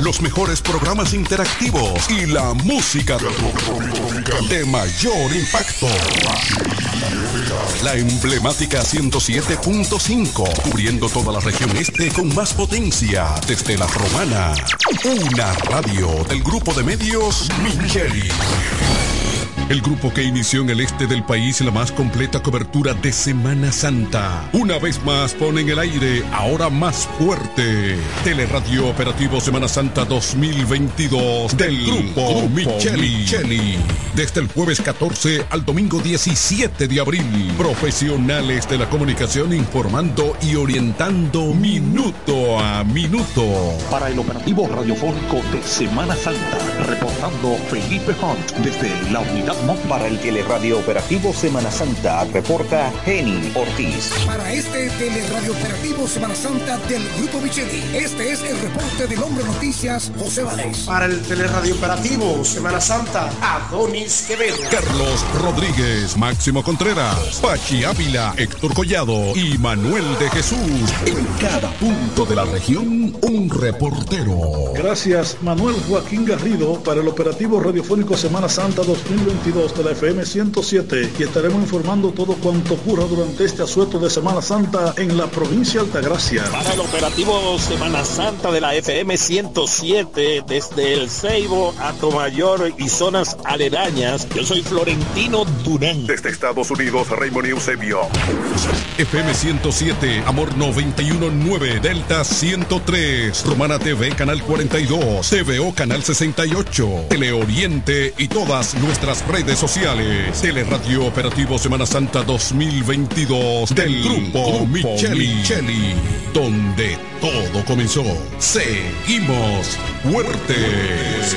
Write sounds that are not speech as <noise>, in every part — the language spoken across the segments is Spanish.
los mejores programas interactivos y la música de mayor impacto. La emblemática 107.5, cubriendo toda la región este con más potencia, desde la romana. Una radio del grupo de medios Micheli. El grupo que inició en el este del país la más completa cobertura de Semana Santa. Una vez más pone en el aire, ahora más fuerte, Teleradio Operativo Semana Santa 2022 del grupo, Micheli. Desde el jueves 14 al domingo 17 de abril. Profesionales de la comunicación informando y orientando minuto a minuto. Para el operativo radiofónico de Semana Santa, reportando Felipe Hunt desde la unidad para el teleradio operativo Semana Santa, reporta Jenny Ortiz. Para este teleradio operativo Semana Santa del Grupo Micheli, este es el reporte del Hombre Noticias, José Valdés. Para el teleradio operativo Semana Santa, Adonis Quevedo. Carlos Rodríguez, Máximo Contreras, Pachi Ávila, Héctor Collado y Manuel de Jesús. En cada punto de la región, un reportero. Gracias, Manuel Joaquín Garrido, para el operativo radiofónico Semana Santa 2020 de la FM 107 y estaremos informando todo cuanto ocurra durante este asueto de Semana Santa en la provincia de Altagracia. Para el operativo Semana Santa de la FM 107 desde el Ceibo a Tomayor y zonas aledañas, yo soy Florentino Durán. Desde Estados Unidos, Raymond Eusebio. FM 107, Amor 919, Delta 103, Romana TV, Canal 42, TVO, Canal 68, Teleoriente y todas nuestras redes redes sociales. Teleradio Operativo Semana Santa 2022 del Grupo, Micheli, donde todo comenzó. Seguimos fuertes.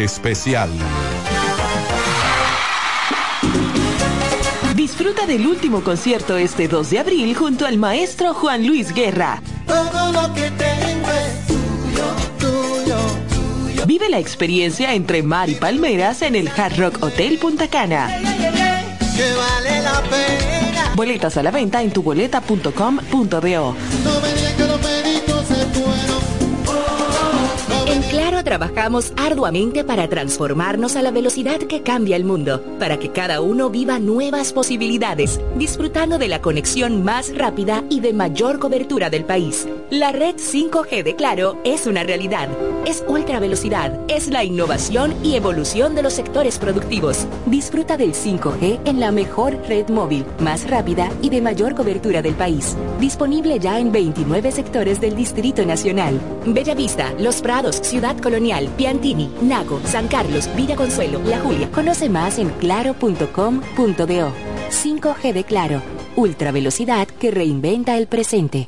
especial. Disfruta del último concierto este 2 de abril junto al maestro Juan Luis Guerra. Todo lo que tengo es tuyo, tuyo, tuyo. Vive la experiencia entre mar y palmeras en el Hard Rock Hotel Punta Cana. Que vale la pena. Boletas a la venta en tuboleta.com.do. No trabajamos arduamente para transformarnos a la velocidad que cambia el mundo, para que cada uno viva nuevas posibilidades, disfrutando de la conexión más rápida y de mayor cobertura del país. La red 5G de Claro es una realidad. Es ultra velocidad, es la innovación y evolución de los sectores productivos. Disfruta del 5G en la mejor red móvil, más rápida y de mayor cobertura del país. Disponible ya en 29 sectores del Distrito Nacional. Bellavista, Los Prados, Ciudad Colonial, Piantini, Nago, San Carlos, Villa Consuelo, La Julia. Conoce más en claro.com.do. 5G de Claro. Ultra velocidad que reinventa el presente.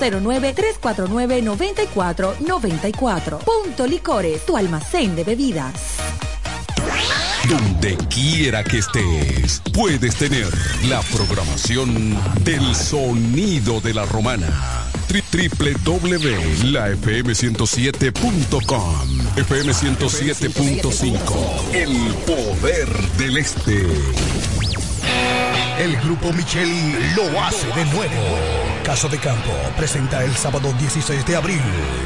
809-349-9494. Punto Licores, tu almacén de bebidas. Donde quiera que estés, puedes tener la programación del sonido de la romana. www.lafm107.com FM 107.5 El poder del este. El grupo Micheli lo hace de nuevo. Caso de Campo presenta el sábado 16 de abril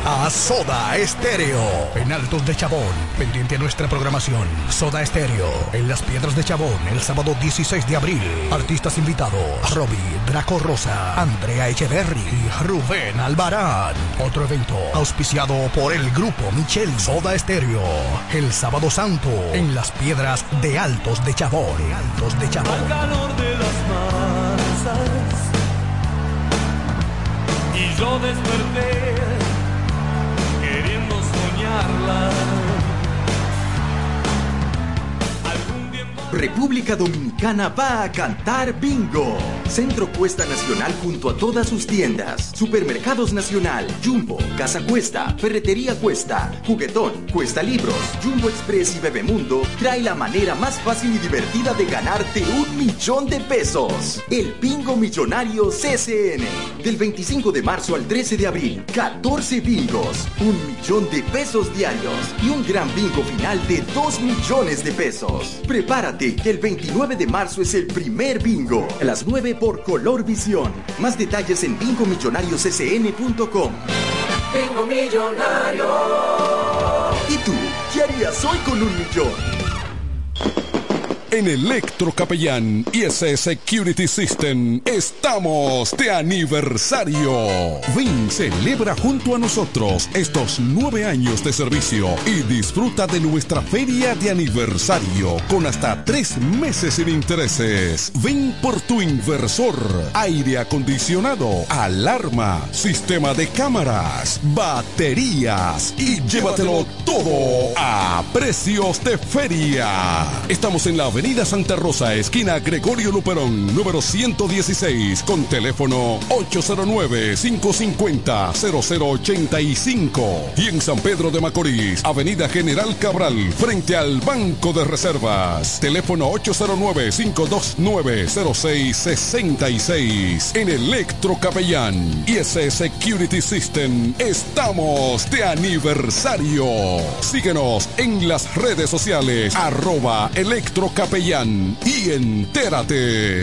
a Soda Estéreo en Altos de Chabón. Pendiente a nuestra programación. Soda Estéreo en Las Piedras de Chabón el sábado 16 de abril. Artistas invitados: Robbie, Draco Rosa, Andrea Echeverry y Rubén Albarán. Otro evento auspiciado por el grupo Micheli Soda Estéreo. El sábado santo en Las Piedras de Altos de Chabón. Altos de Chabón. Las masas y yo desperté queriendo soñarla. República Dominicana va a cantar bingo. Centro Cuesta Nacional junto a todas sus tiendas. Supermercados Nacional, Jumbo, Casa Cuesta, Ferretería Cuesta, Juguetón, Cuesta Libros, Jumbo Express y Bebemundo trae la manera más fácil y divertida de ganarte un millón de pesos. El Bingo Millonario CCN. Del 25 de marzo al 13 de abril, 14 bingos, un millón de pesos diarios y un gran bingo final de 2 millones de pesos. Prepárate que el 29 de marzo es el primer bingo. A las 9 por Color Visión. Más detalles en bingomillonarioscn.com. Bingo millonario. ¿Y tú? ¿Qué harías hoy con un millón? En Electro Capellán IS Security System estamos de aniversario. Ven, celebra junto a nosotros estos nueve años de servicio y disfruta de nuestra feria de aniversario con hasta tres meses sin intereses. Ven por tu inversor, aire acondicionado, alarma, sistema de cámaras, baterías y llévatelo todo a precios de feria. Estamos en la Avenida Santa Rosa, esquina Gregorio Luperón, número 116, con teléfono 809-550-0085. Y en San Pedro de Macorís, Avenida General Cabral, frente al Banco de Reservas, teléfono 809-529-0666. En Electro Capellán y ese Security System, estamos de aniversario. Síguenos en las redes sociales, arroba Electro Capellán y entérate.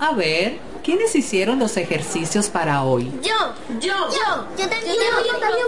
A ver, ¿quiénes hicieron los ejercicios para hoy? Yo, yo, yo, yo también, yo, también,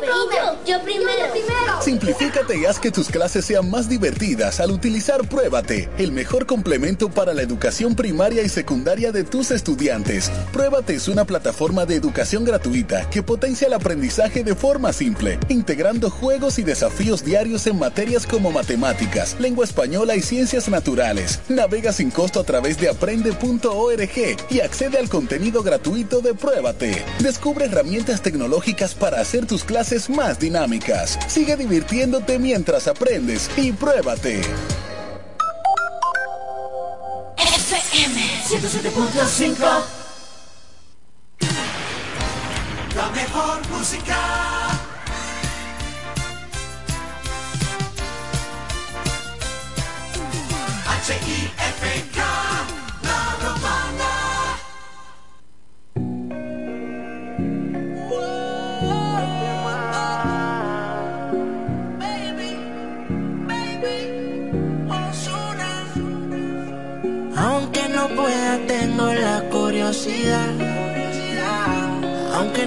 yo, primero. primero. Simplifícate y haz que tus clases sean más divertidas al utilizar Pruébate, el mejor complemento para la educación primaria y secundaria de tus estudiantes. Pruébate es una plataforma de educación gratuita que potencia el aprendizaje de forma simple, integrando juegos y desafíos diarios en materias como matemáticas, lengua española y ciencias naturales. Navega sin costo a través de aprende.org y accede al contenido gratuito de Pruébate. Descubre herramientas tecnológicas para hacer tus clases más dinámicas. Sigue divirtiéndote mientras aprendes y pruébate. FM 107.5 La mejor música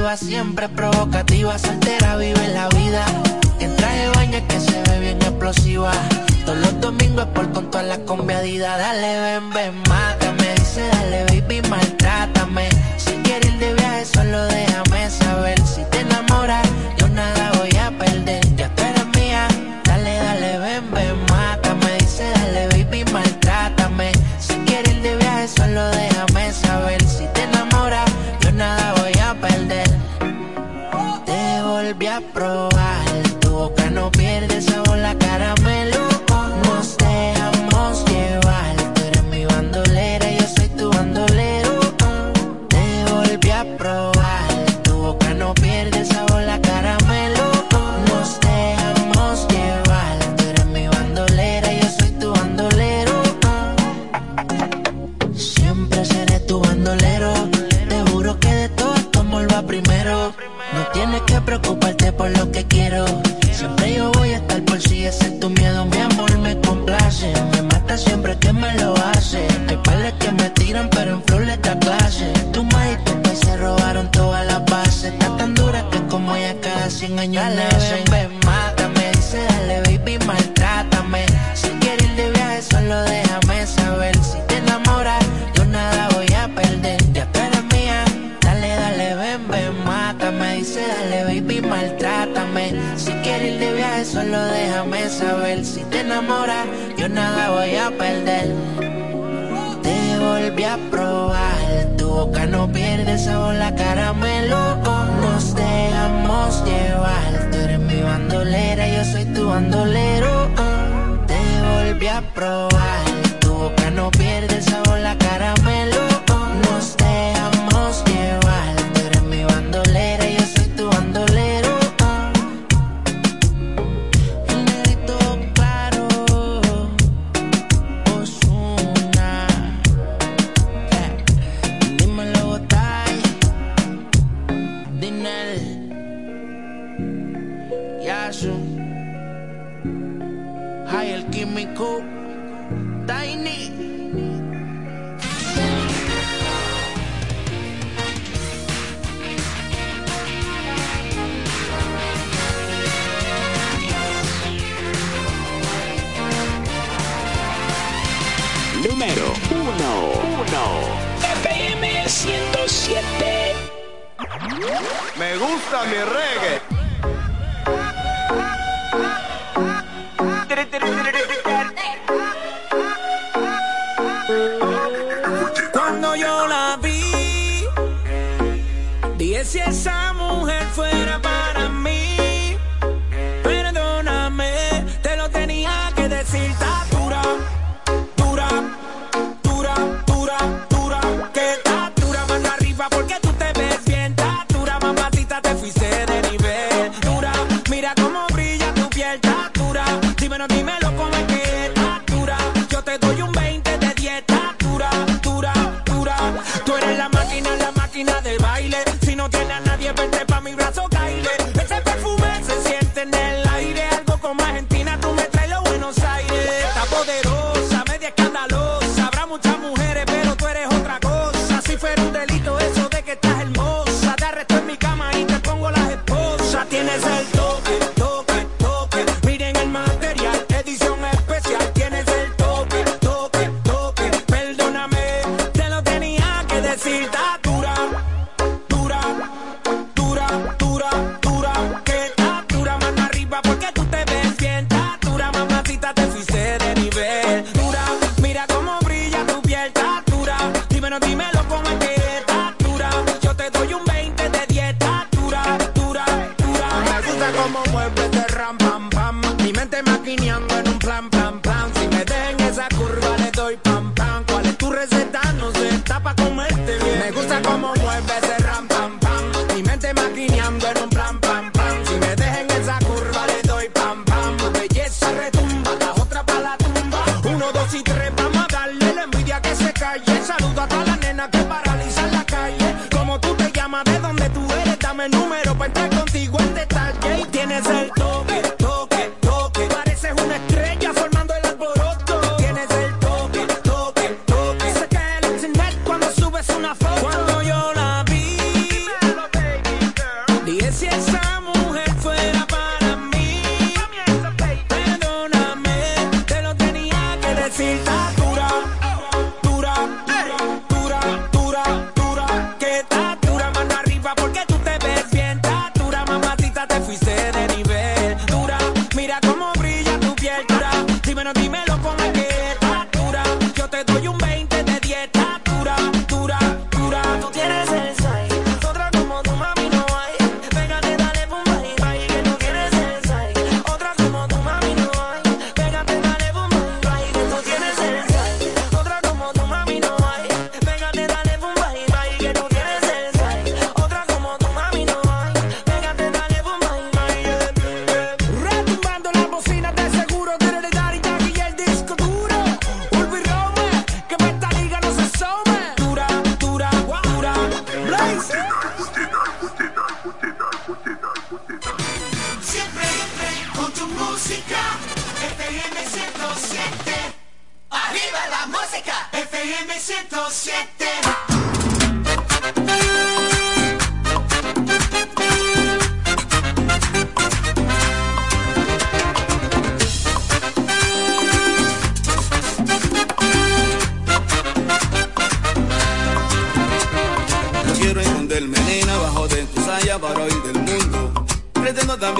la sativa, siempre provocativa, soltera vive la vida. En traje baño que se ve bien explosiva. Todos los domingos por con todas las conviadidas. Dale, ven, ven, mátame. Dice, dale, baby, maltrátame. Si quieres ir de viaje, solo déjame saber. Si te Número 1. 1. FM 107. Me gusta mi reggae. que si esa mujer fuera para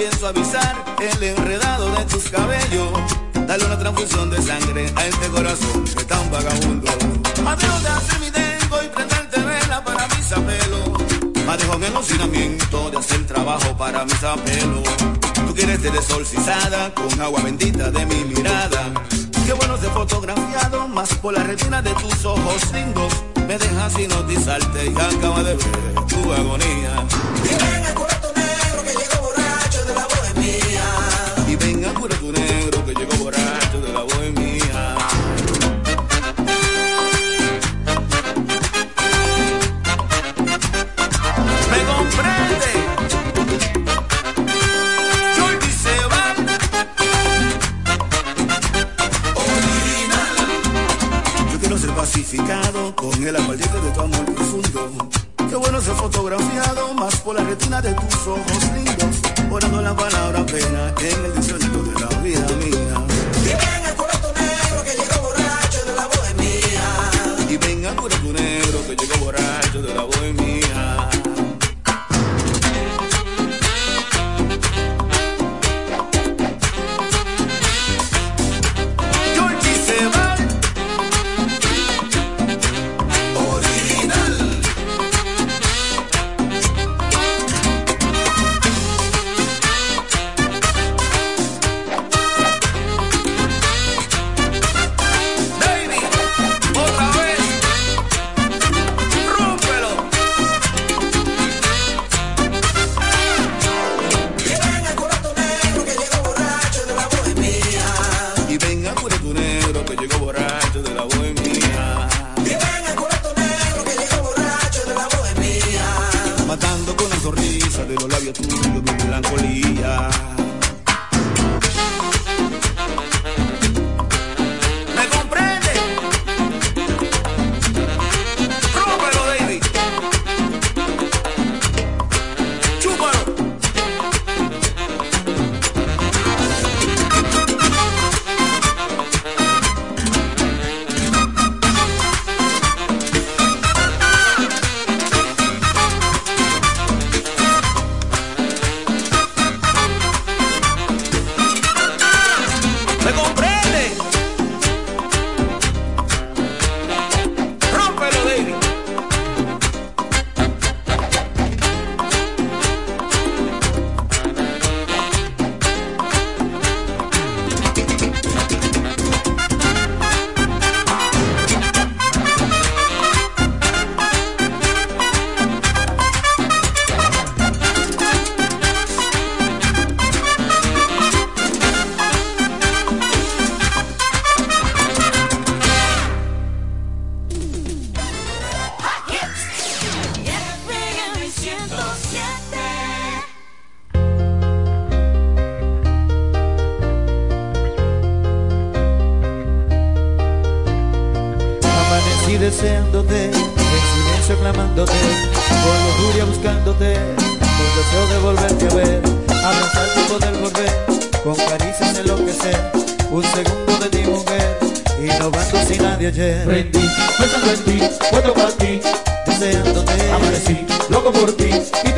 también suavizar el enredado de tus cabellos. Dale una transfusión de sangre a este corazón que tan vagabundo. Adiós de hacer mi dengo y prenderte vela para mis apelos. Manejo en el hacinamiento de hacer trabajo para mis apelos. Tú quieres ser desorcizada con agua bendita de mi mirada. Qué bueno ser fotografiado más por la retina de tus ojos lindos. Me dejas sin hipnotizarte y acaba de ver tu agonía.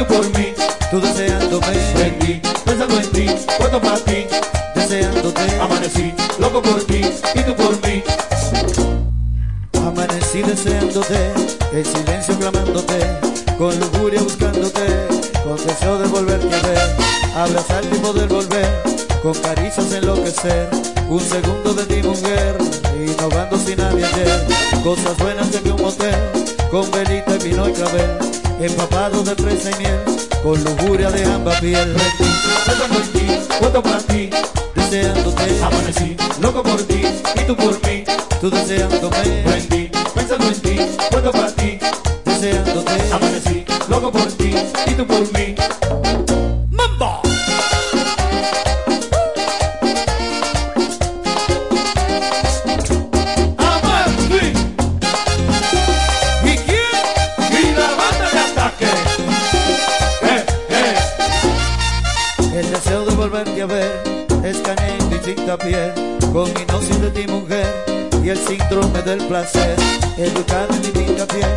Tú por mí, tú deseándome, pensando en ti, puesto para ti, deseándote, amanecí, loco por ti, y tú por mí. Amanecí deseándote, en silencio clamándote, con lujuria buscándote, con deseo de volverte a ver, abrazarte y poder volver, con caricias enloquecer, un segundo de ti mujer, innovando sin nadie ayer, cosas buenas de que un motel, con velita y vino y clavel, empapado de fresa y miel, con lujuria de ambas piel, Pensando en ti, puesto para ti, deseándote, amanecí, loco por ti, y tú por mí, tú deseándome, prendí, pensando en ti, puesto para ti, deseándote, amanecí, loco por ti, y tú por mí. Del placer educado en distinta piel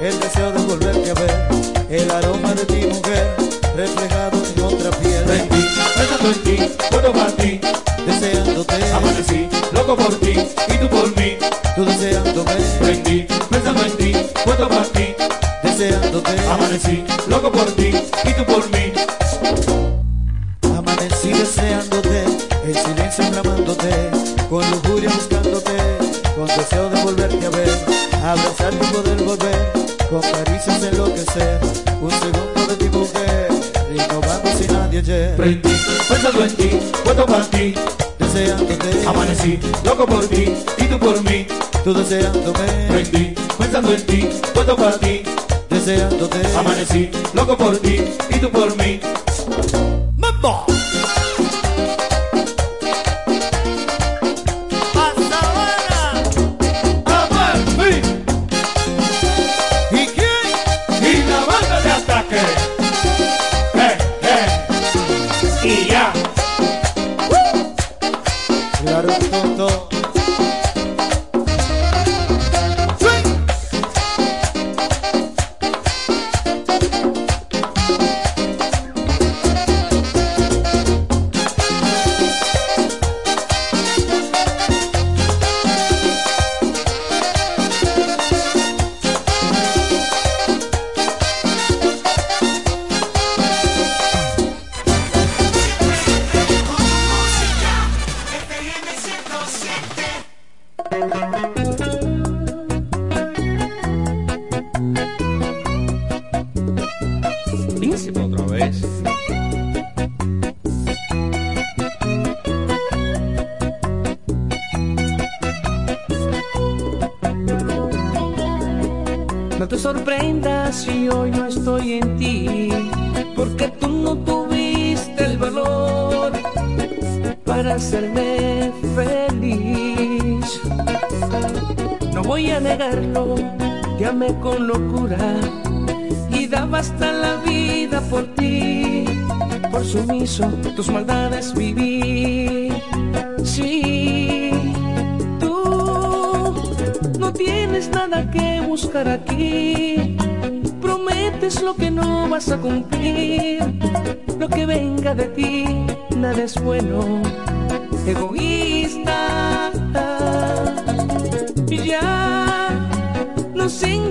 el deseo de volverte a ver el aroma de ti mujer reflejado en otra piel. Prendí, pensando en ti, puesto para ti, deseándote. amanecí, loco por ti, y tú por mí, tú deseándome. Prendí, pensando en ti, puesto para ti, deseándote. amanecí, loco por ti, y tú por mí. Loco por ti, y tú por mí, tú deseándome, prendí, pensando en ti, puesto para ti, deseándote, amanecí, loco por ti, y tú por mí.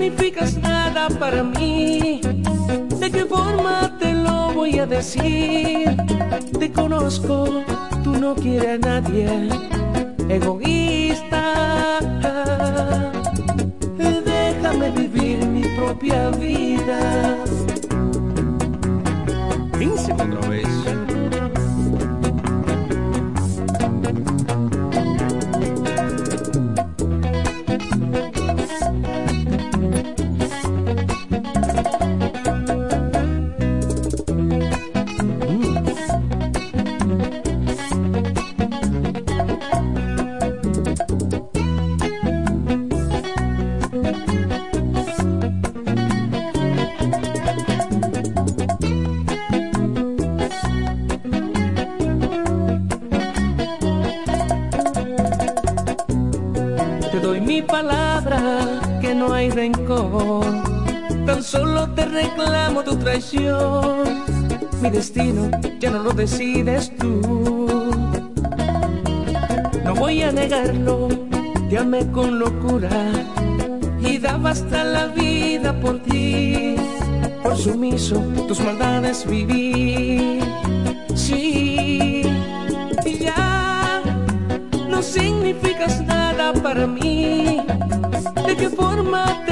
Significas nada para mí. ¿De qué forma te lo voy a decir? Te conozco, tú no quieres a nadie. Egoísta, déjame vivir mi propia vida. Tan solo te reclamo tu traición. Mi destino ya no lo decides tú. No voy a negarlo, te amé con locura y daba hasta la vida por ti. Por sumiso, tus maldades viví. Sí, y ya no significas nada para mí. ¿De qué forma te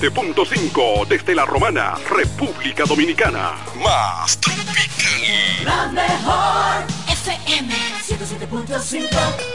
107.5 desde la Romana, República Dominicana. Más tropical. La mejor FM 107.5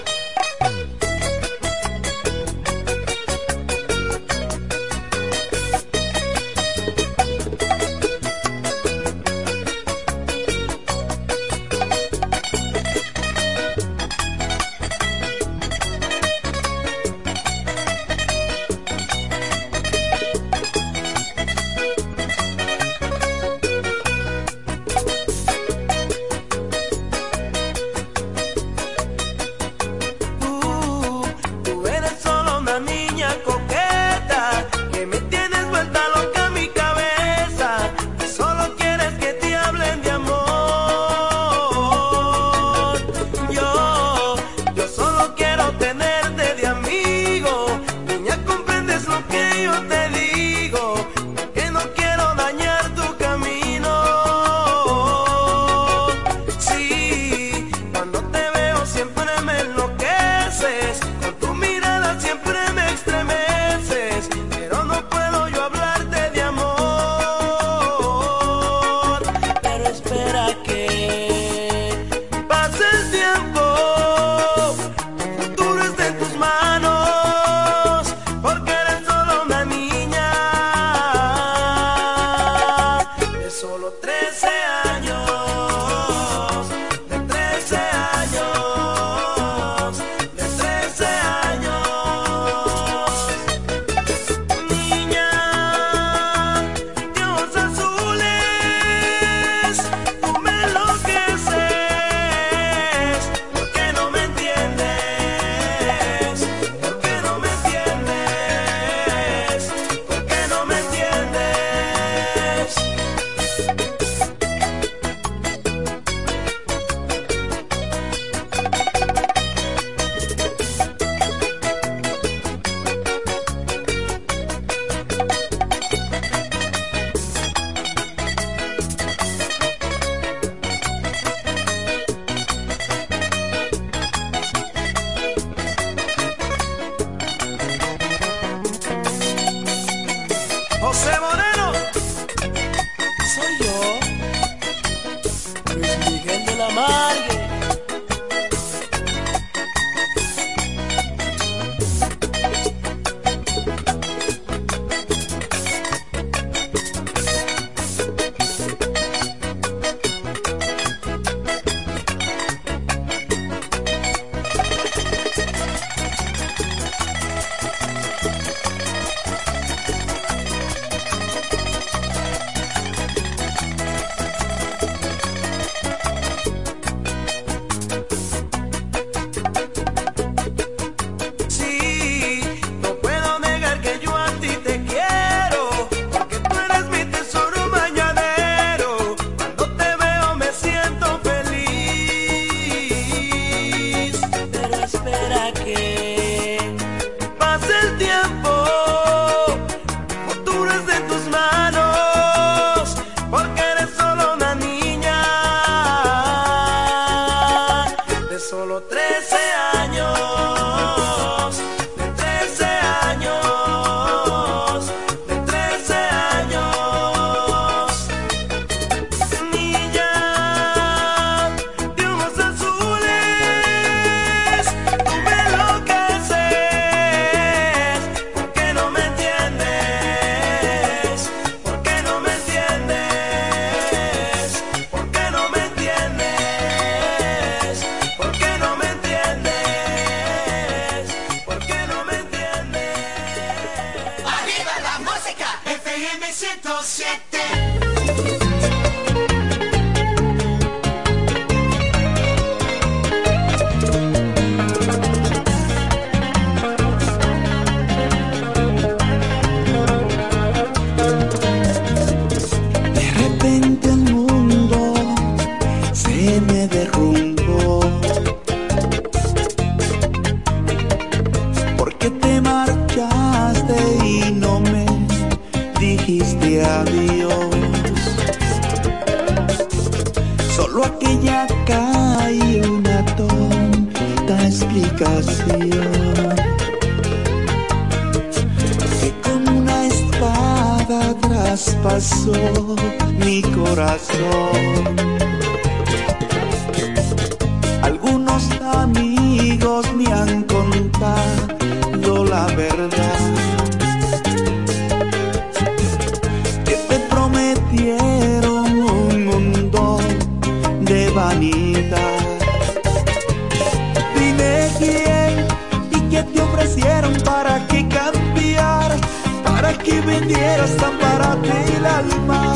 alma.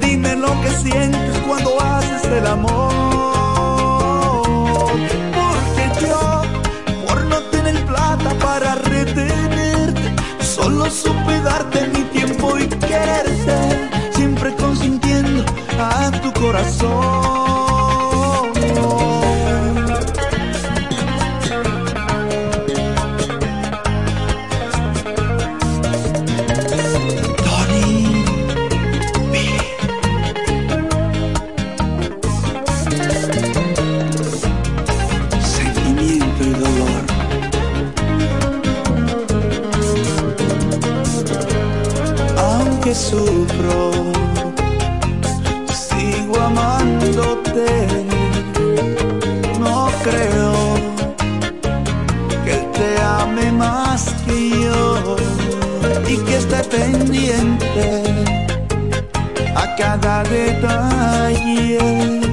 Dime lo que sientes cuando haces el amor. Porque yo, por no tener plata para retenerte, solo supe darte mi tiempo y quererte, siempre consintiendo a tu corazón. cada detalle.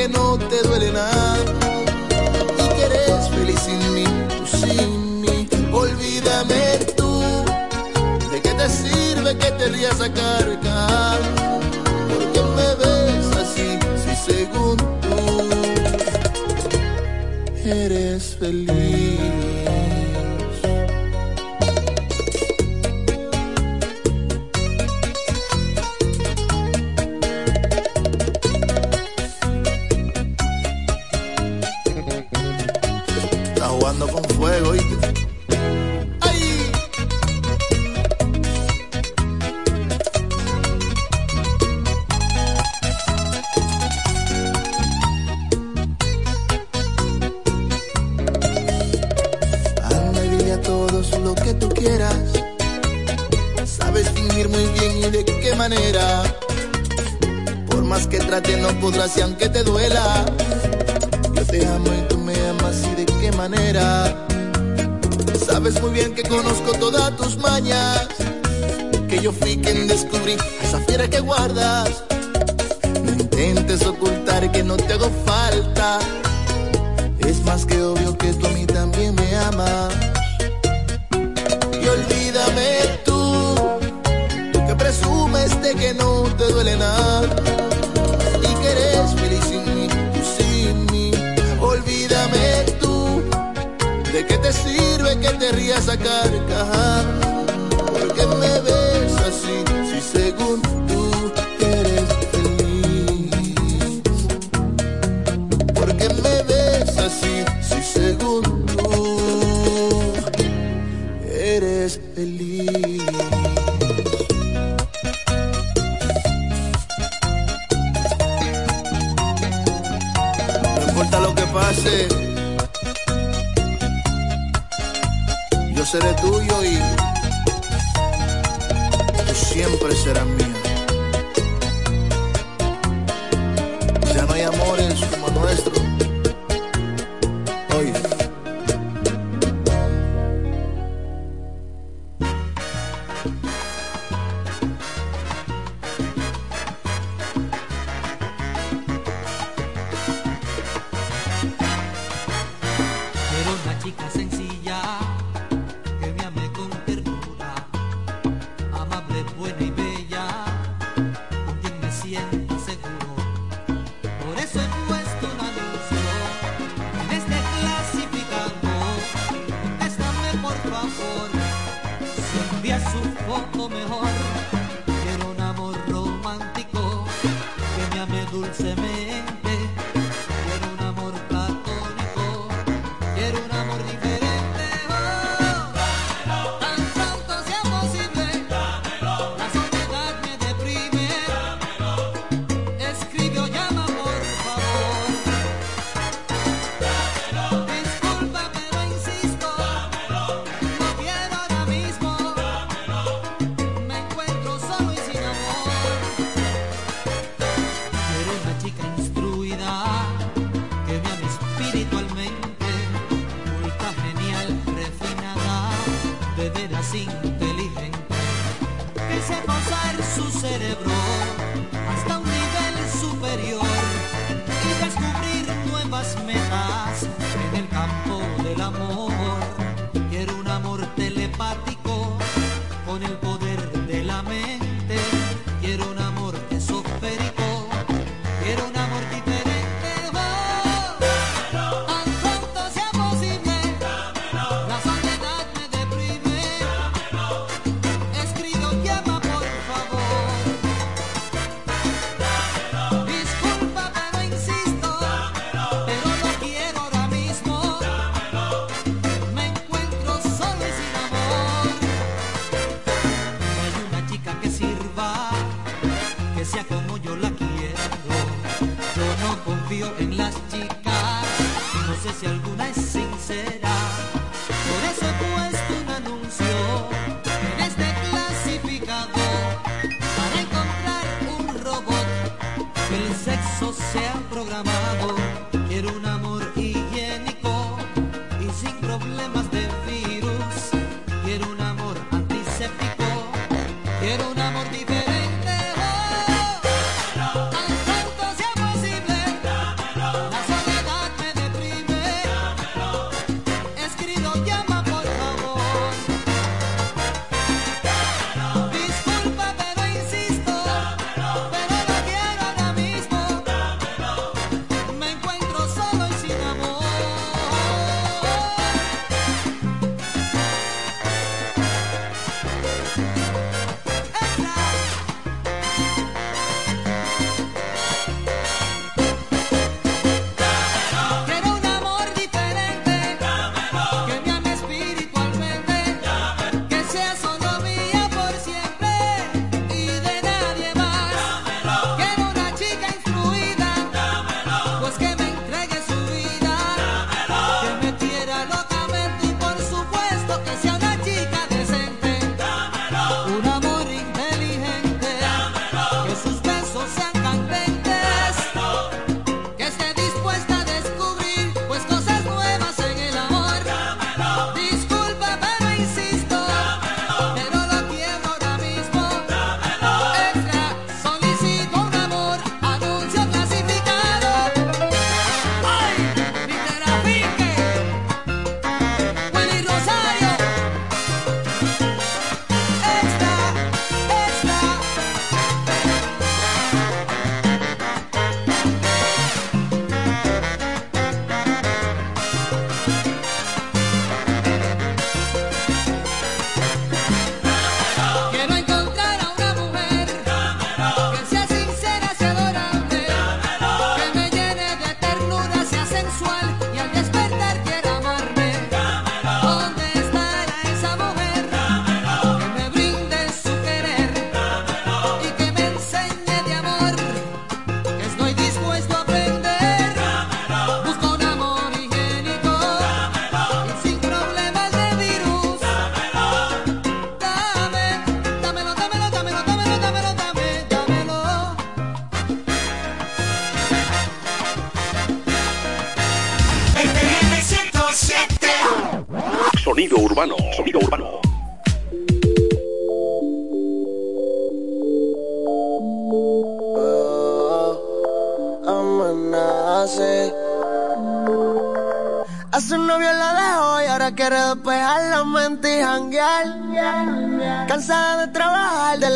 que no te duele nada y que eres feliz sin mí, tú sin mí. Olvídame tú, ¿de qué te sirve que te rías a cargar? ¿Por qué me ves así si según tú eres feliz?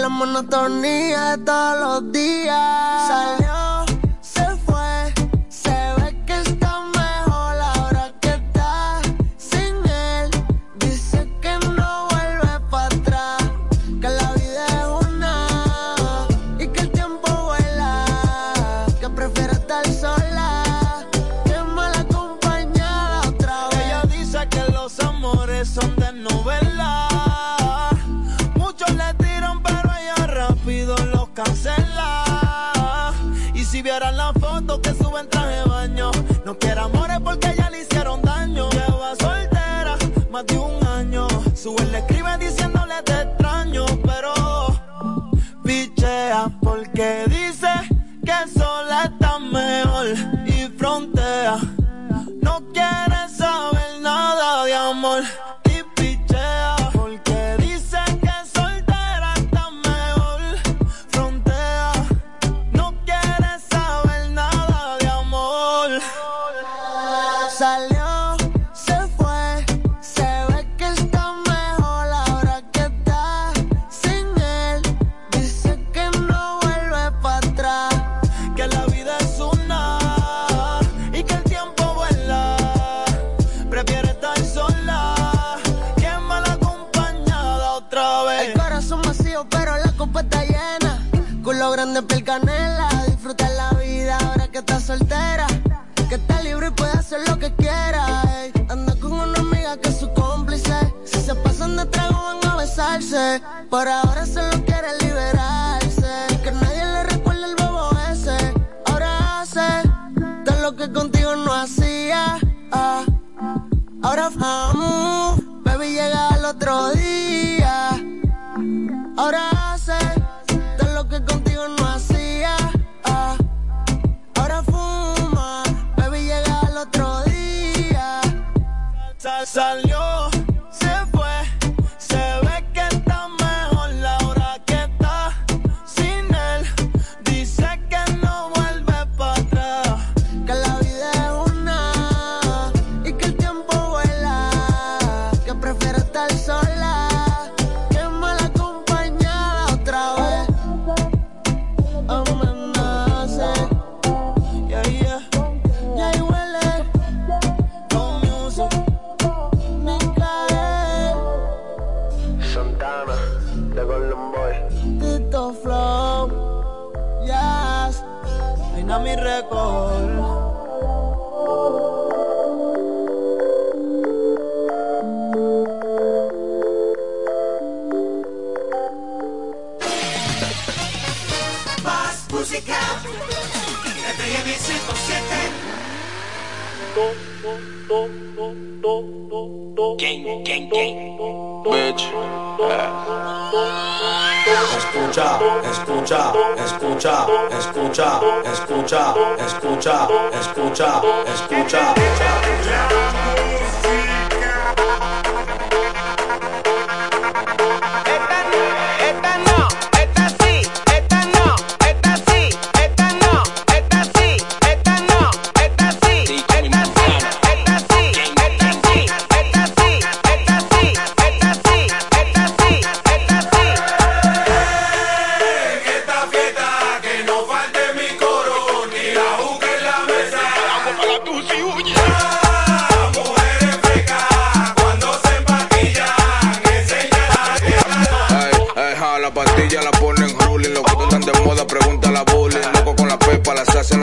Monotonía todos los días.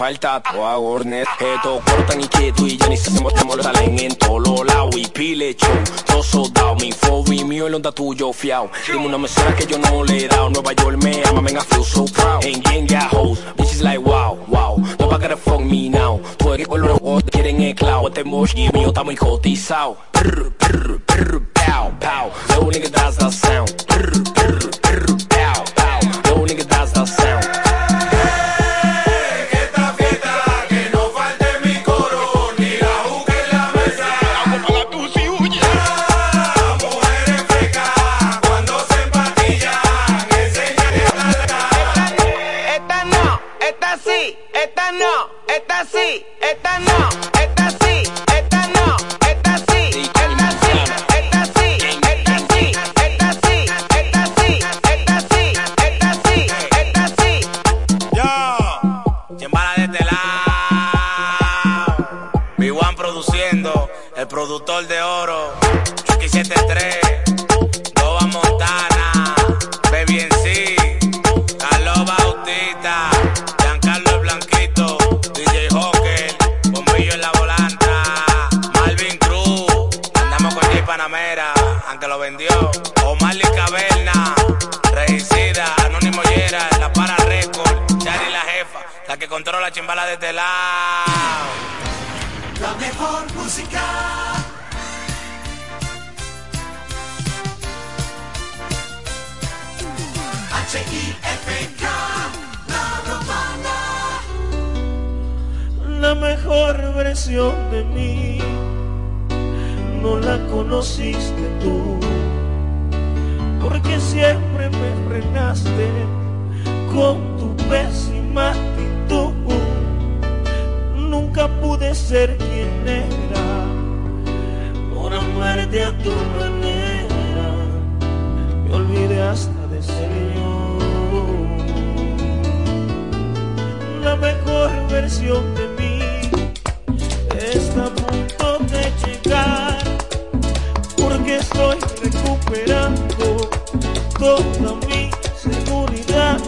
falta. Toda hornet Esto cortan y quieto y ya ni se me salen en todos los lados y pile show Todo soldado, mi y mío el onda tuyo fiao. Dime una mesera que yo no le he dado Nueva York me ama, venga feel so proud. En gang ya bitches like wow, wow. Nobody to fuck me now. Tú eres con los quieren el cloud Este moshi mío está muy cotizado Prr, prr, prr, pow, pow. Little nigga that's the sound. Prr, prr, prr, esta no, esta sí, esta no, esta sí, esta sí, esta sí, esta sí, esta sí, esta sí, esta sí, esta sí, esta sí. Yo, quien de este lado, B1 produciendo, el productor de oro. chimbala desde este lado. La mejor música. H-I-F-K, la romana. La mejor versión de mí no la conociste tú, porque siempre me frenaste con tu pésima actitud nunca pude ser quien era por amarte a tu manera. Me olvidé hasta de ser yo. La mejor versión de mí está a punto de llegar porque estoy recuperando toda mi seguridad.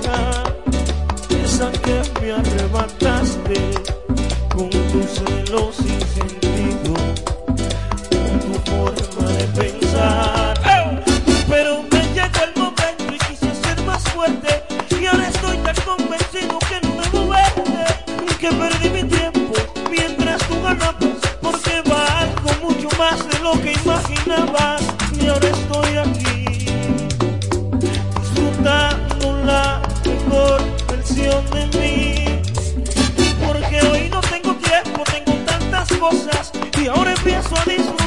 Esa que me arrebataste con tus celos sin sentido, con tu forma de pensar. Pero me llegó el momento y quise ser más fuerte, y ahora estoy tan convencido que no me moveré, que perdí mi tiempo mientras tú ganabas, porque valgo mucho más de lo que imaginabas, y ahora estoy aquí disfrutando la mejor versión de mí. cosas y ahora empiezo a disfrutar.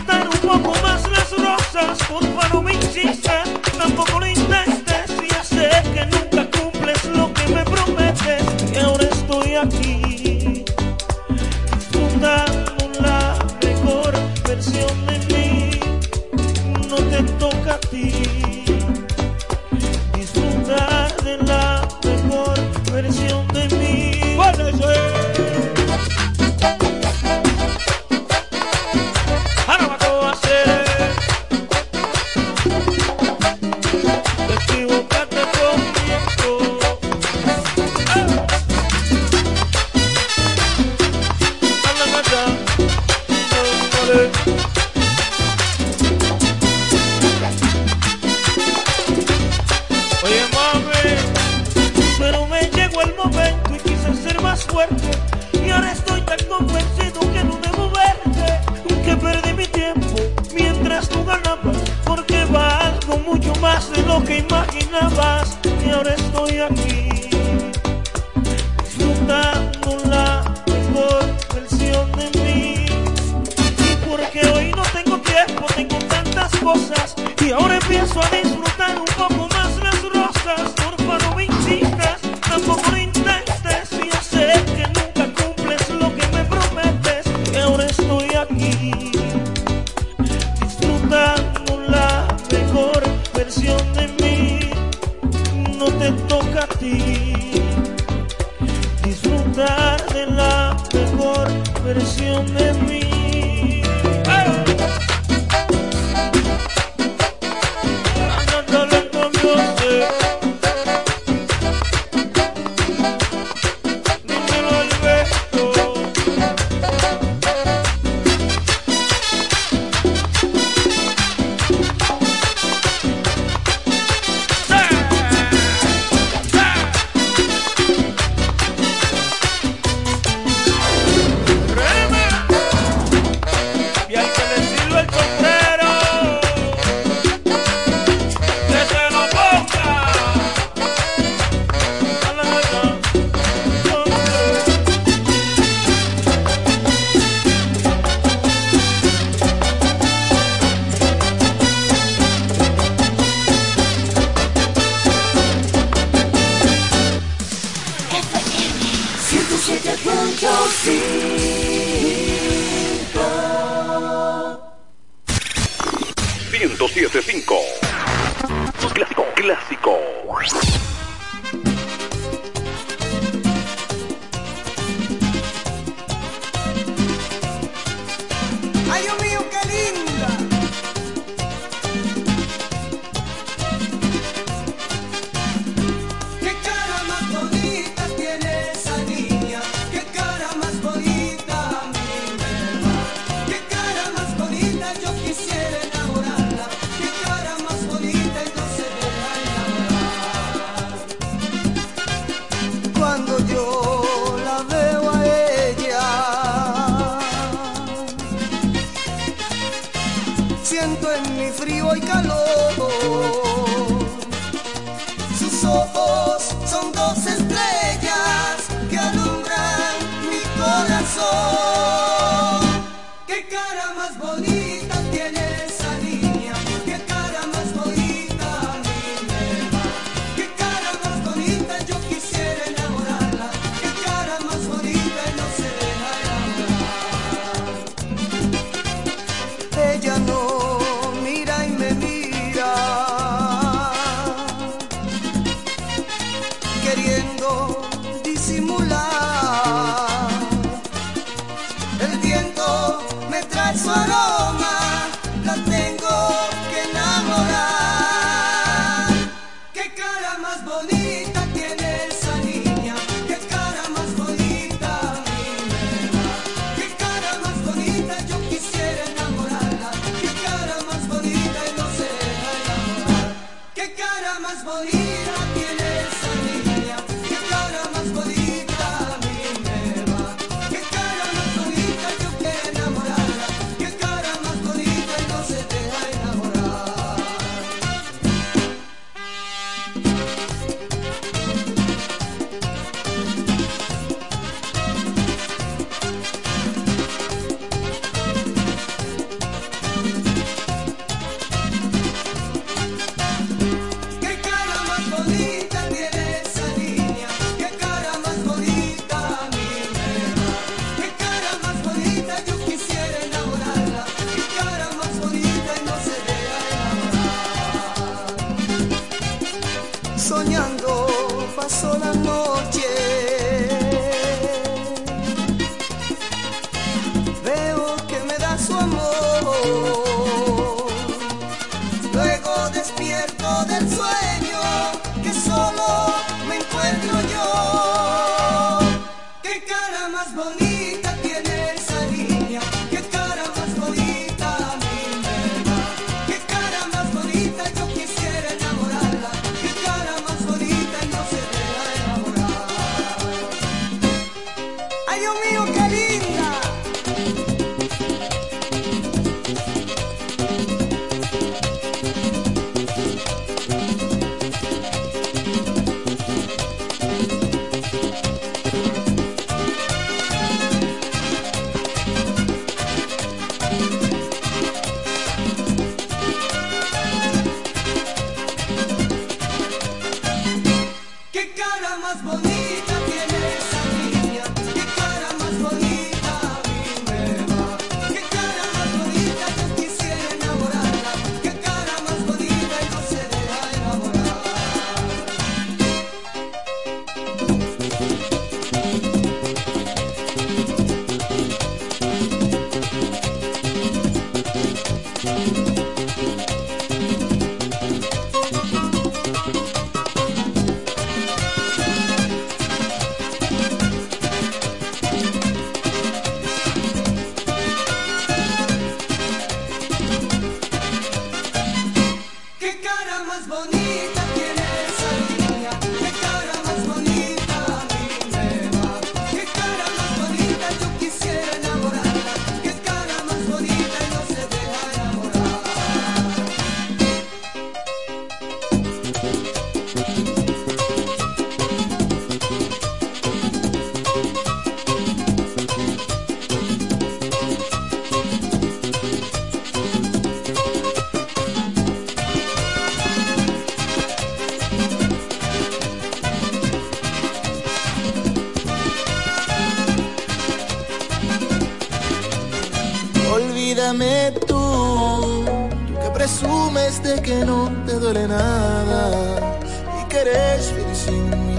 Duele nada y que eres feliz sin mí,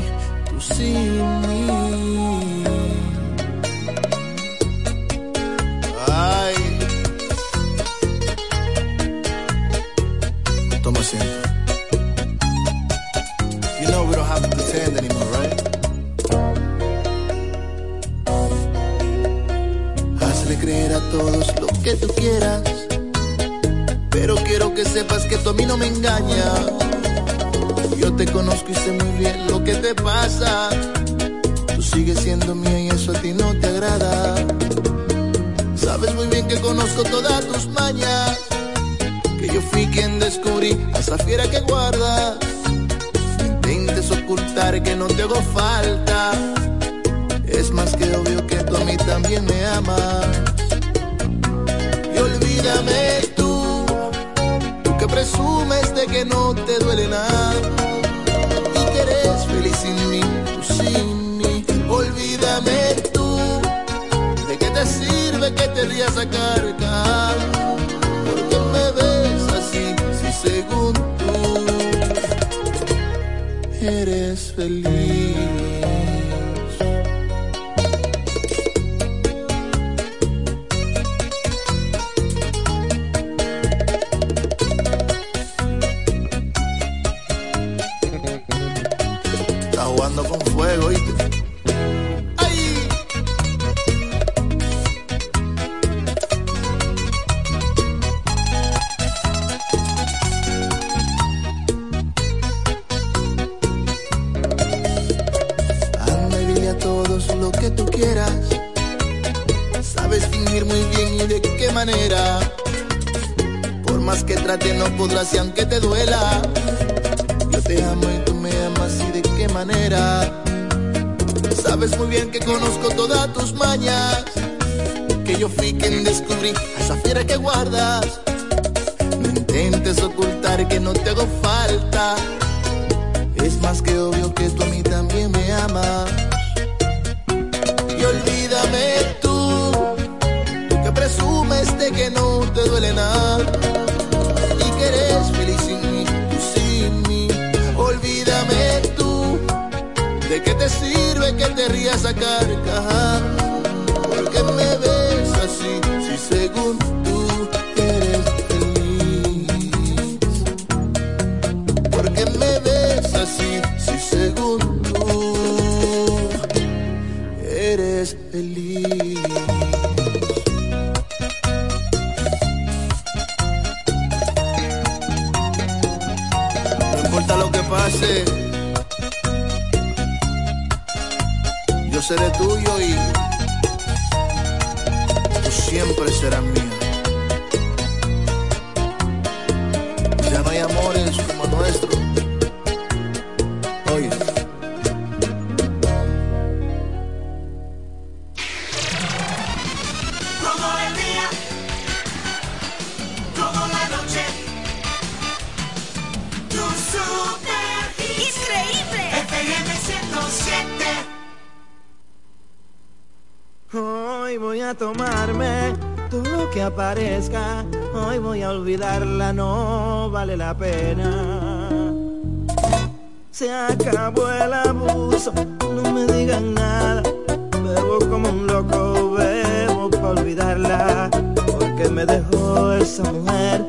tú sin mí. Ay. Toma asiento. You know we don't have to pretend anymore, right? Hazle creer a todos lo que tú quieras. Sepas que tú a mí no me engañas. Yo te conozco y sé muy bien lo que te pasa. Tú sigues siendo mía y eso a ti no te agrada. Sabes muy bien que conozco todas tus mañas. Que yo fui quien descubrí a esa fiera que guardas. Intentes ocultar que no te hago falta. Es más que obvio que tú a mí también me amas. Y olvídame presumes de que no te duele nada. Y que eres feliz sin mí, sin mí. Olvídame tú, de qué te sirve que te rías a cargar. Porque me ves así, si según tú eres feliz. pena. Se acabó el abuso, no me digan nada. Bebo como un loco, bebo para olvidarla. Porque me dejó esa mujer.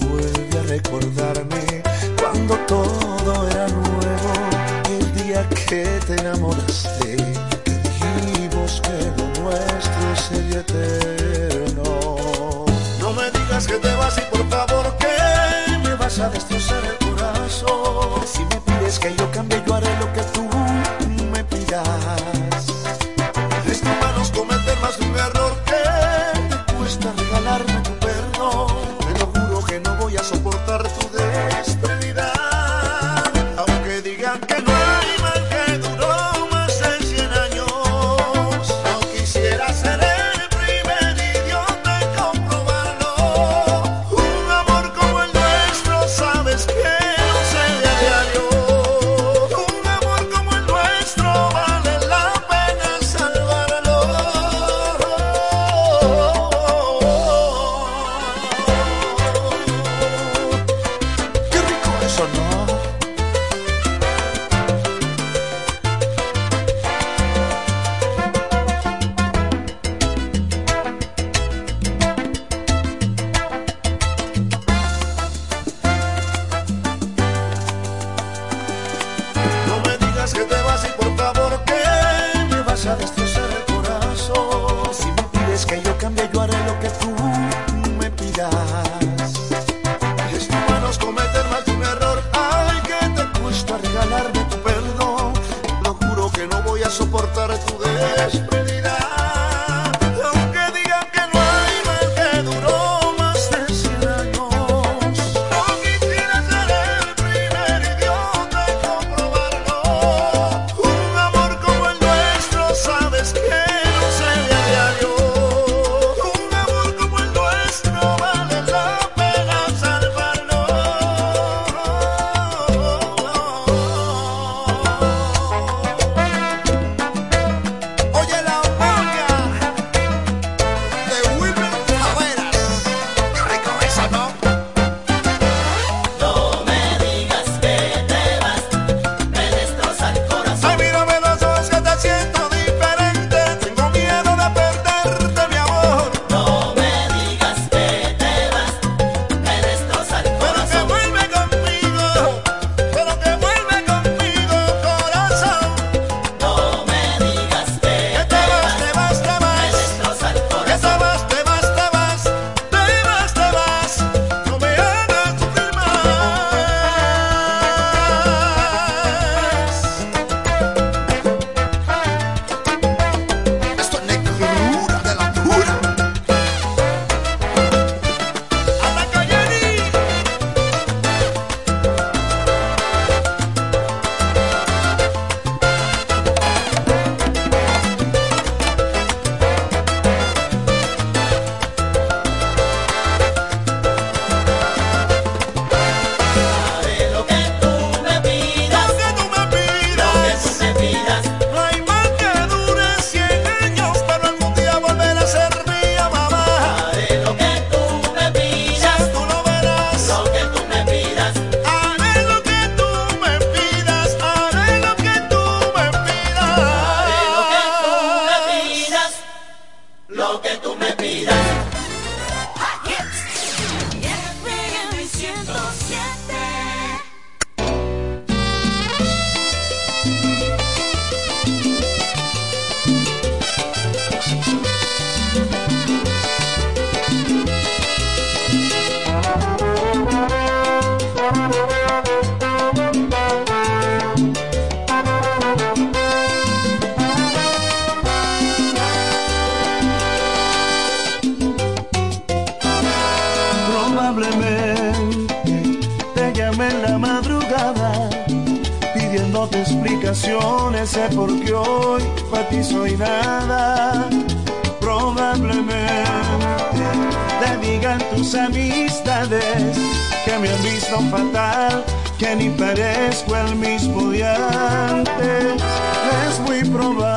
Vuelve a recordarme cuando todo era nuevo, el día que te enamoraste. Te dijimos que lo nuestro sería eterno. No me digas que te vas y por favor que me vas a destrozar el explicaciones, sé por qué hoy para ti soy nada. Probablemente te digan tus amistades que me han visto fatal, que ni parezco el mismo de antes. Es muy probable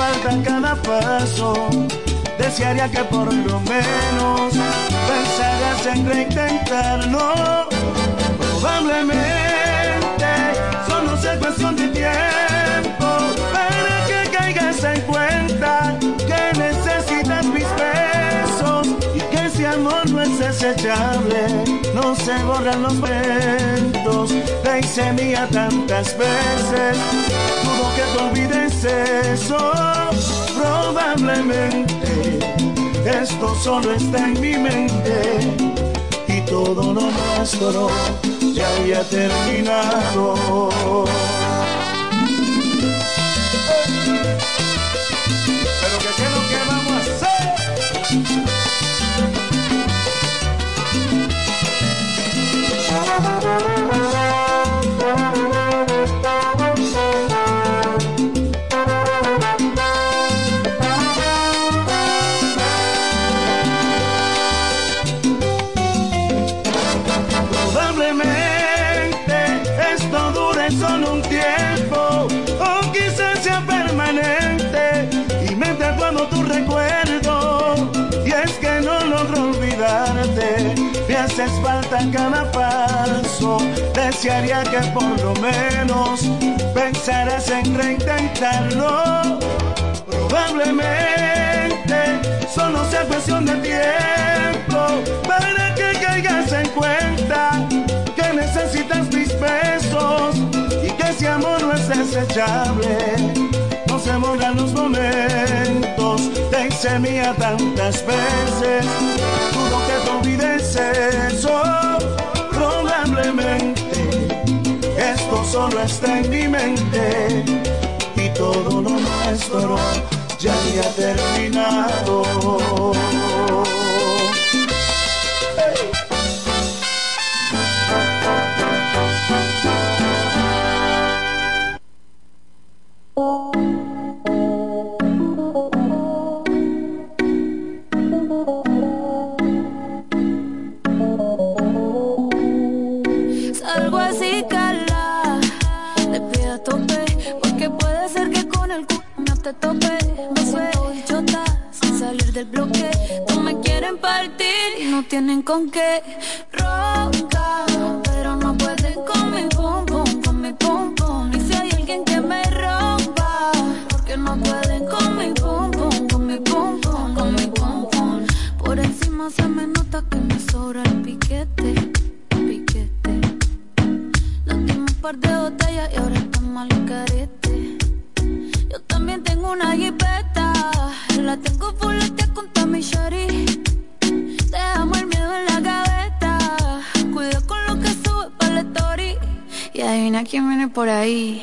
falta cada paso. Desearía que por lo menos pensaras en reintentarlo. Probablemente solo sea cuestión de tiempo para que caigas en cuenta que necesitas mis besos y que ese amor no es desechable. No se borran los momentos, te hice mía tantas veces. Dudo que te olvides eso, probablemente. Esto solo está en mi mente y todo lo nuestro ya había terminado. En cada paso desearía que por lo menos pensaras en reintentarlo probablemente solo sea cuestión de tiempo para que caigas en cuenta que necesitas mis besos y que ese amor no es desechable. No se borran los momentos, te hice mía tantas veces. Te olvides eso, probablemente. Esto solo está en mi mente y todo lo nuestro ya había terminado. Quieren partir y no tienen con qué. Ronca, pero no pueden con mi pum pum, con mi pum pum. Y si hay alguien que me rompa, porque no pueden con mi pum pum, con mi pum pum, con mi pum. Por encima se me nota que me sobra el piquete, piquete. Nos par de botellas y ahora estamos al carete. Yo también tengo una jipeta, la tengo fuletea con Adivina quién viene por ahí.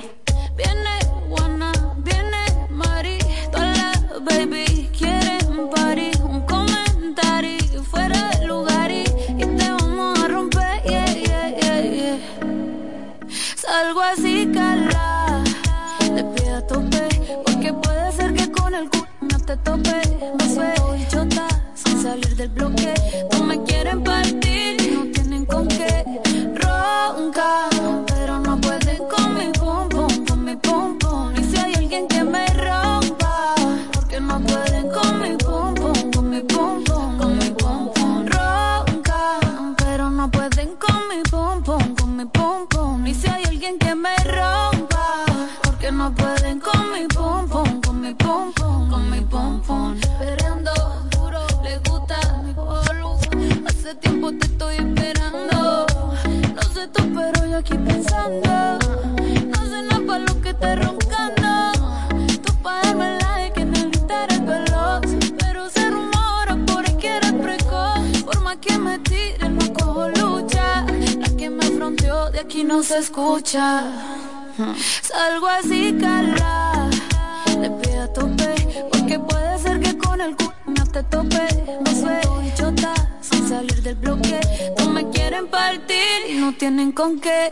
Salgo así, cala. Le pido a tope, porque puede ser que con el culo no te tope. Me siento bichota, sin salir del bloque. No me quieren partir y no tienen con qué.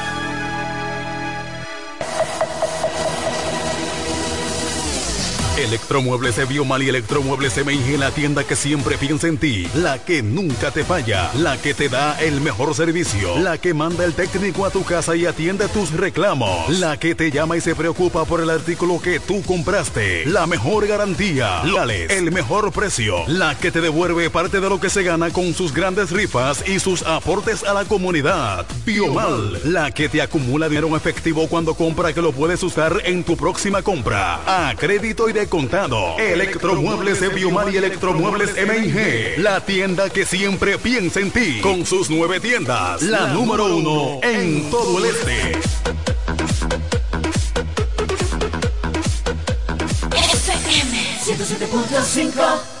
Electromuebles Biomal y Electromuebles MIG, la tienda que siempre piensa en ti, la que nunca te falla, la que te da el mejor servicio, la que manda el técnico a tu casa y atiende tus reclamos, la que te llama y se preocupa por el artículo que tú compraste, la mejor garantía, Leales, el mejor precio, la que te devuelve parte de lo que se gana con sus grandes rifas y sus aportes a la comunidad. Biomal, la que te acumula dinero efectivo cuando compra que lo puedes usar en tu próxima compra. A crédito y de contado. Electromuebles de Biomal y Electromuebles MIG. La tienda que siempre piensa en ti. Con sus nueve tiendas. La número uno en todo el este. FM 107.5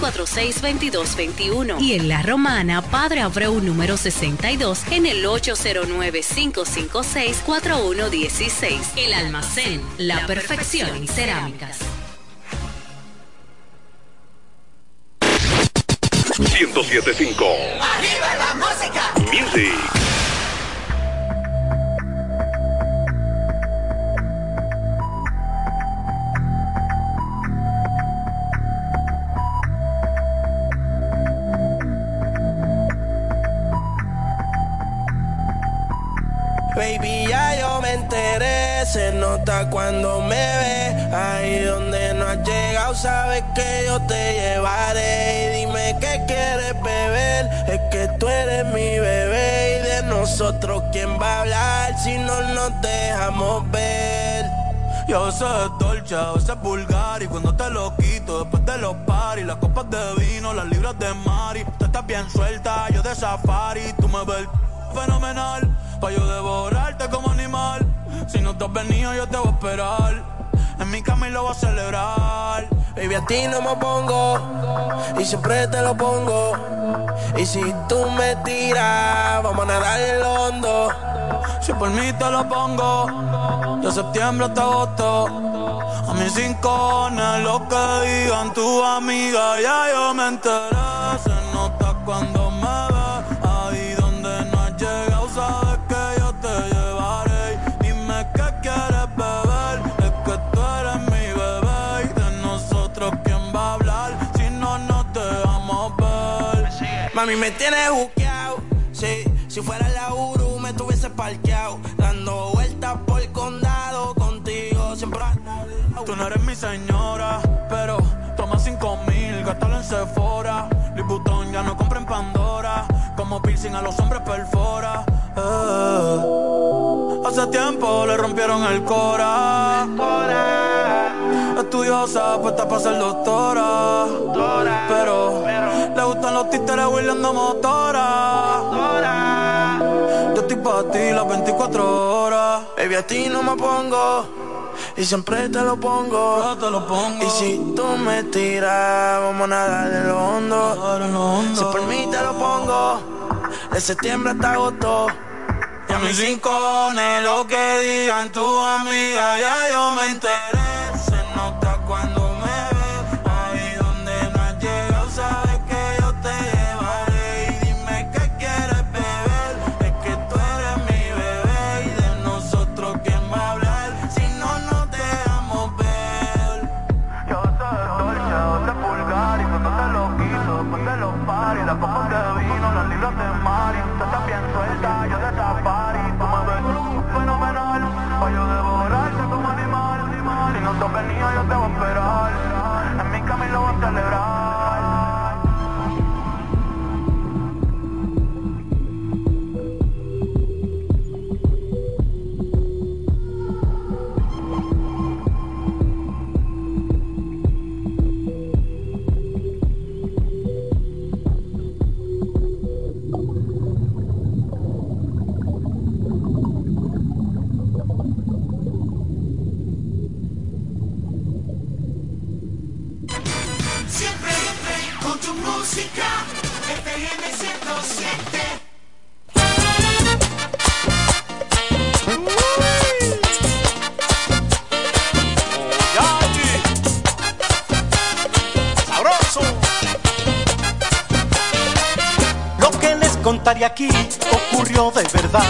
809-246-2221. Y en La Romana, Padre Abreu, número 62, en el 809-556-4116. El almacén, la, perfección en cerámicas. 1075 ¡Arriba la música! Music. Baby, ya yo me enteré, se nota cuando me ve. Ahí donde no has llegado, sabes que yo te llevaré. Y dime qué quieres beber, es que tú eres mi bebé. Y de nosotros, ¿quién va a hablar si no nos dejamos ver? Yo sé dolce, a veces vulgar y cuando te lo quito después de los paris, las copas de vino, las libras de Mari. Tú estás bien suelta, yo de safari. Tú me ves fenomenal, pa' yo devorarte como animal. Si no te has venido, yo te voy a esperar. En mi cama y lo voy a celebrar. Baby, a ti no me pongo y siempre te lo pongo. Y si tú me tiras, vamos a nadar el hondo. Si por mí te lo pongo, de septiembre hasta agosto. A mis rincones, lo que digan tu amiga, ya yo me enteré. Se nota cuando me Mami, me tienes buqueado. Sí, si fuera la Uru, me tuviese parqueado. Dando vueltas por el condado contigo, siempre Tú no eres mi señora, pero toma cinco mil, gástalo en Sephora. Louis ya no compra en Pandora, como piercing a los hombres perfora. Eh. Hace tiempo le rompieron el cora. Estudiosa, puesta para ser doctora. Pero le gustan los títeres huirleando motora. Yo estoy para ti las 24 horas. Baby, a ti no me pongo y siempre te lo pongo. Yo te lo pongo. Y si tú me tiras, vamos a nadar en lo hondo. Si por mí te lo pongo, de septiembre hasta agosto. Y a mis rincones, lo que digan tu amiga, ya yo me enteré. Contaré aquí ocurrió de verdad.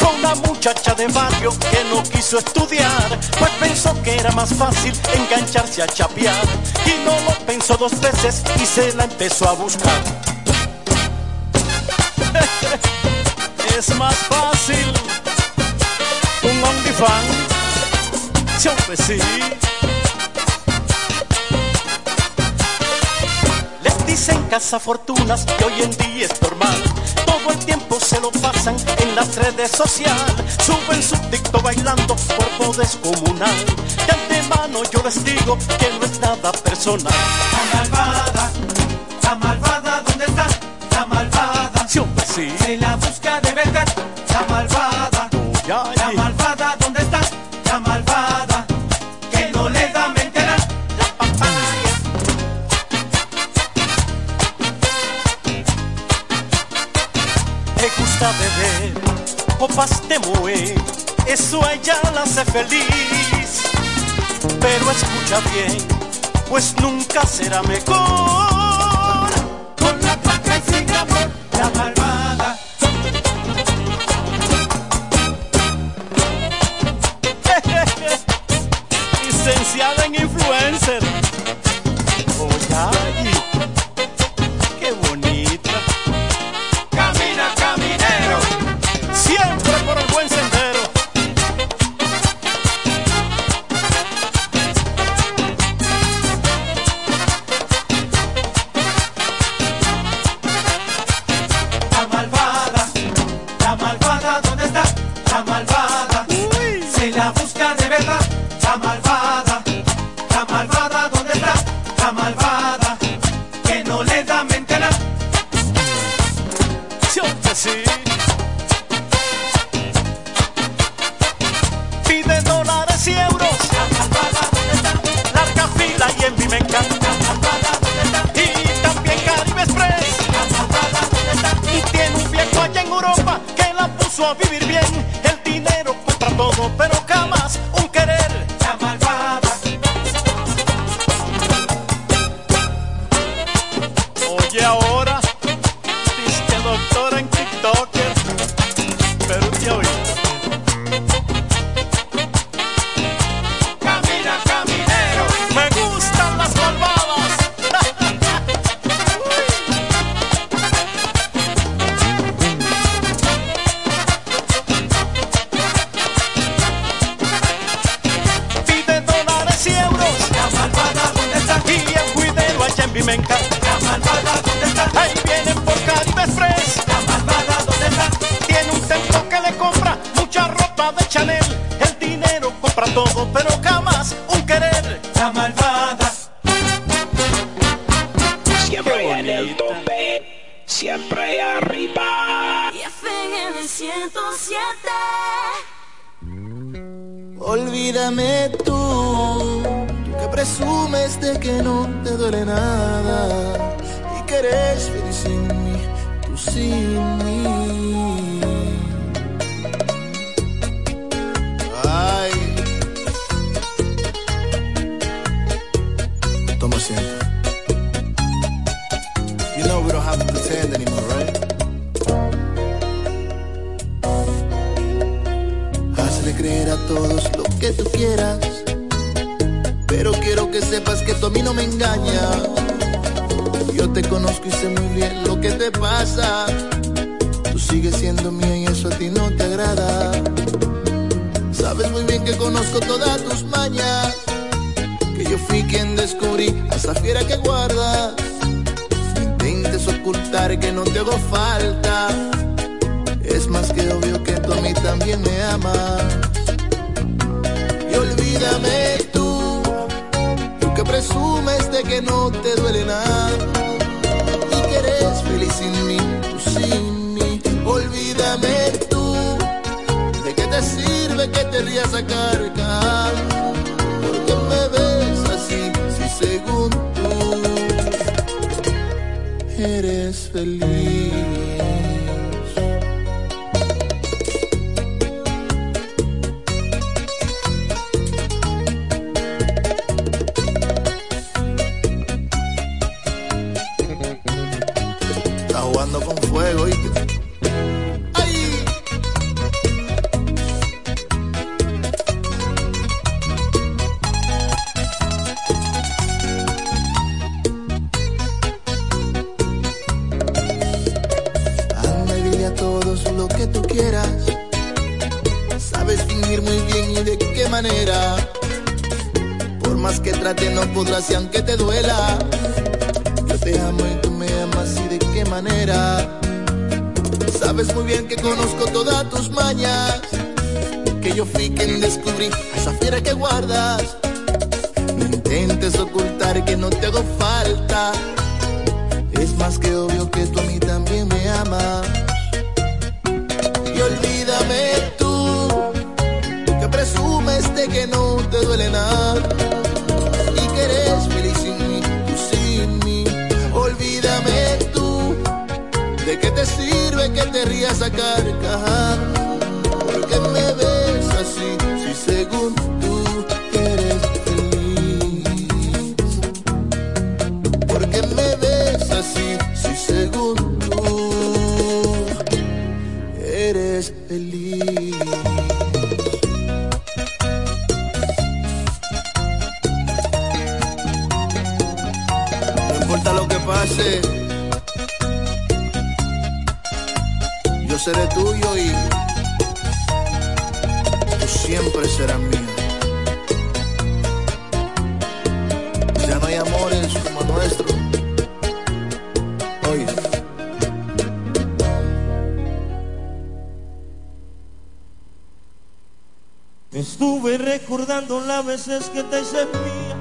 Con una muchacha de barrio que no quiso estudiar, pues pensó que era más fácil engancharse a chapear. Y no lo pensó dos veces y se la empezó a buscar. <laughs> es más fácil un OnlyFans. Sí, hombre, sí. Dicen cazafortunas que hoy en día es normal. Todo el tiempo se lo pasan en las redes sociales. Suben su TikTok bailando, cuerpo descomunal. De antemano yo les digo que no es nada personal. La malvada, la malvada, ¿dónde está? La malvada. Sí, hombre, sí. Se la busca de verdad. La malvada. ya, La eso a ella la hace feliz. Pero escucha bien, pues nunca será mejor. Con la paca y sin amor. La malvada. <laughs> Licenciada en La malvada, la malvada, ¿dónde está? La malvada, que no le da mentela. Sí. Piden dólares y euros. La malvada, ¿dónde está? Larga fila y en mi me encanta. La malvada, ¿dónde está? Y también Caribe Express. La malvada, ¿dónde está? Y tiene un viejo allá en Europa que la puso a vivir bien. El dinero compra todo, pero cabrón. te rías a carcajadas. veces que te hice mía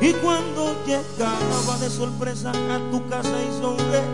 y cuando llegaba de sorpresa a tu casa y sonreía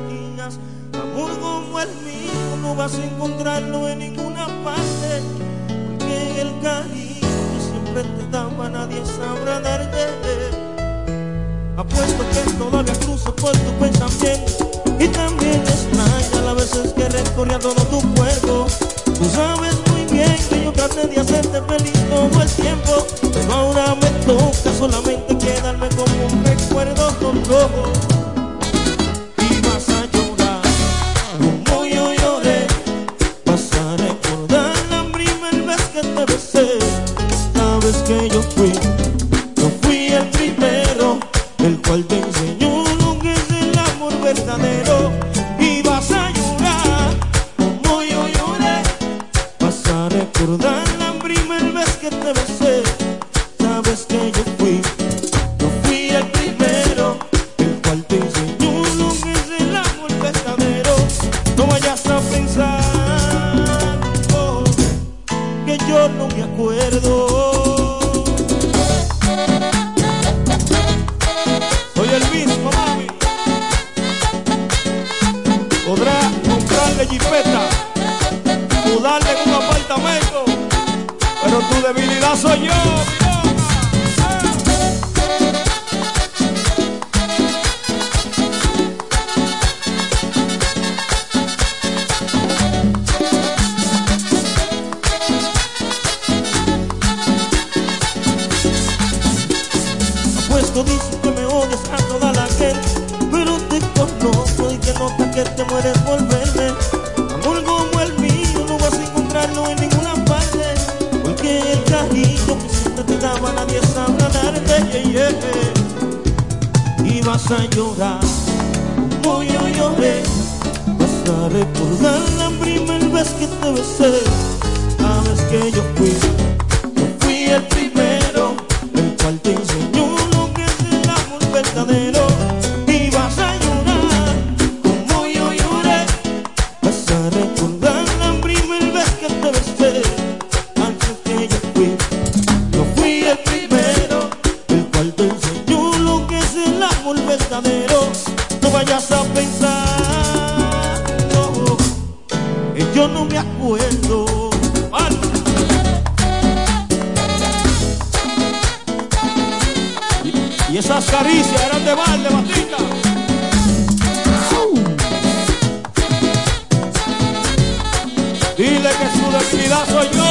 Dile que su debilidad soy yo.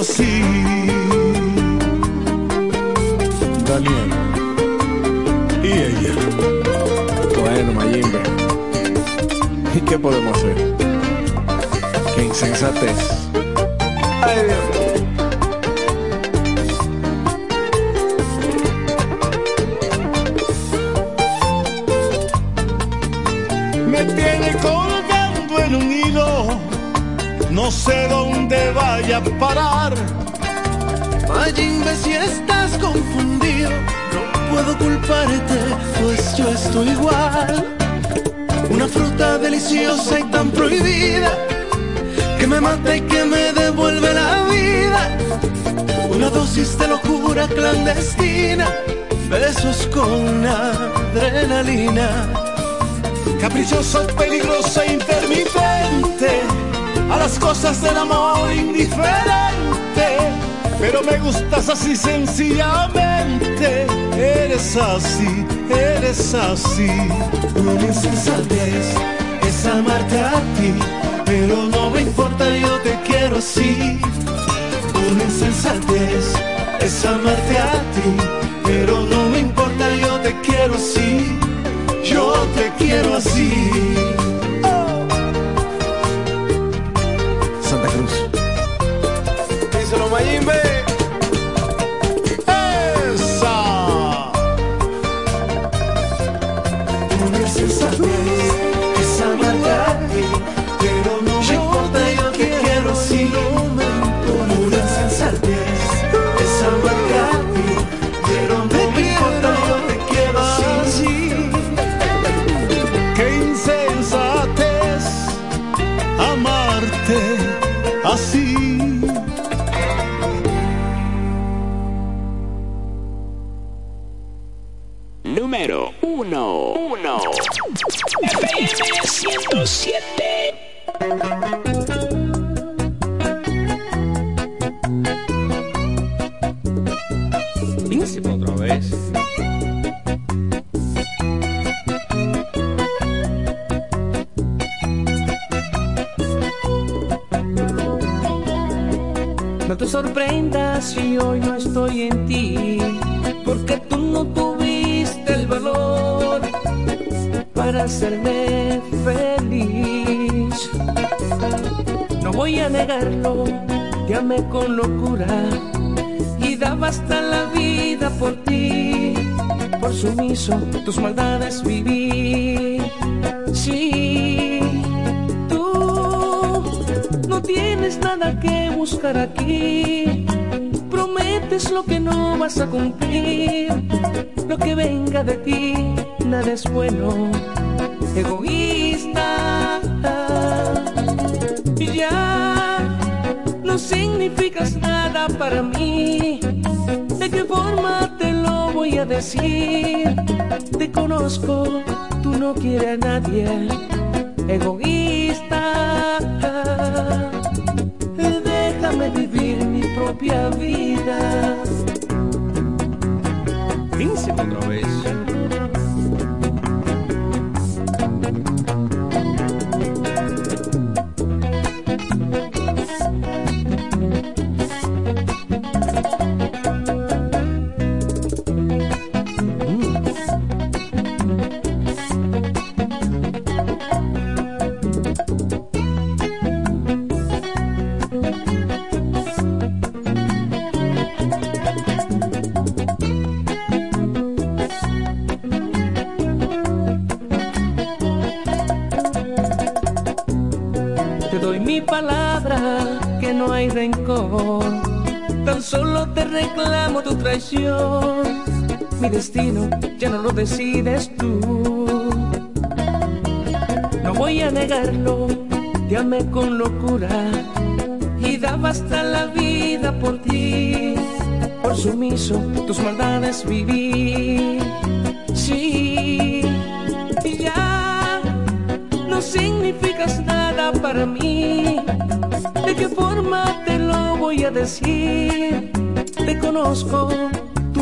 así. Daniel. Y ella. Bueno, Mayimbe. ¿Y qué podemos hacer? Qué insensatez. Adrenalina. Caprichoso, peligroso e intermitente, a las cosas del amor indiferente. Pero me gustas así sencillamente, eres así, eres así. Una insensatez es amarte a ti, pero no me importa, yo te quiero así. Una insensatez es amarte Te conozco, tú no quieres a nadie. Ya no lo decides tú. No voy a negarlo, te amé con locura y daba hasta la vida por ti. Por sumiso, tus maldades viví. Sí, y ya no significas nada para mí. ¿De qué forma te lo voy a decir? Te conozco,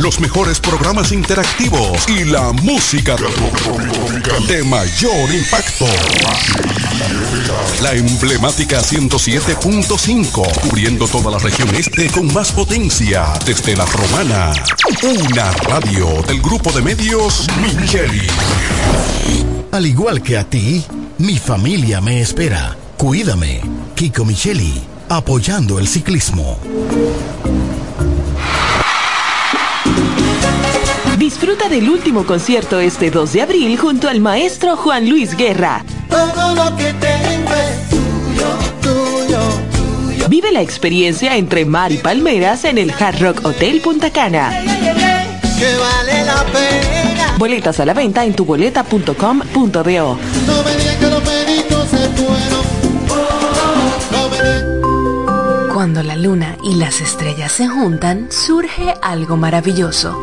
Los mejores programas interactivos y la música de mayor impacto. La emblemática 107.5, cubriendo toda la región este con más potencia desde la romana. Una radio del grupo de medios Micheli. Al igual que a ti, mi familia me espera. Cuídame. Kiko Micheli, apoyando el ciclismo. Disfruta del último concierto este 2 de abril junto al maestro Juan Luis Guerra. Todo lo que tengo es tuyo, tuyo. Vive la experiencia entre mar y palmeras en el Hard Rock Hotel Punta Cana. Que vale la pena. Boletas a la venta en tuboleta.com.do. No me digas que los peritos se fueron. No me digas- Cuando la luna y las estrellas se juntan, surge algo maravilloso.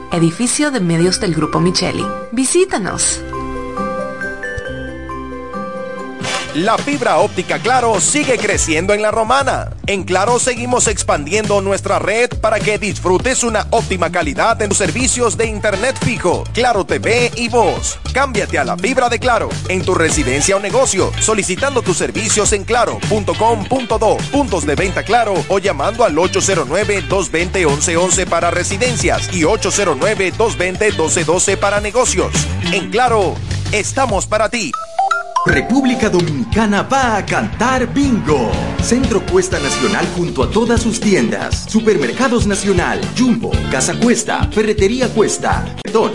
edificio de medios del Grupo Micheli. Visítanos. La fibra óptica Claro sigue creciendo en la romana. En Claro seguimos expandiendo nuestra red para que disfrutes una óptima calidad en tus servicios de internet fijo, Claro TV y voz. Cámbiate a la fibra de Claro en tu residencia o negocio, solicitando tus servicios en claro.com.do, puntos de venta Claro o llamando al 809-220-1111 para residencias y 809-220-1212 para negocios. En Claro, estamos para ti. República Dominicana va a cantar bingo. Centro Cuesta Nacional junto a todas sus tiendas. Supermercados Nacional, Jumbo, Casa Cuesta, Ferretería Cuesta, Don,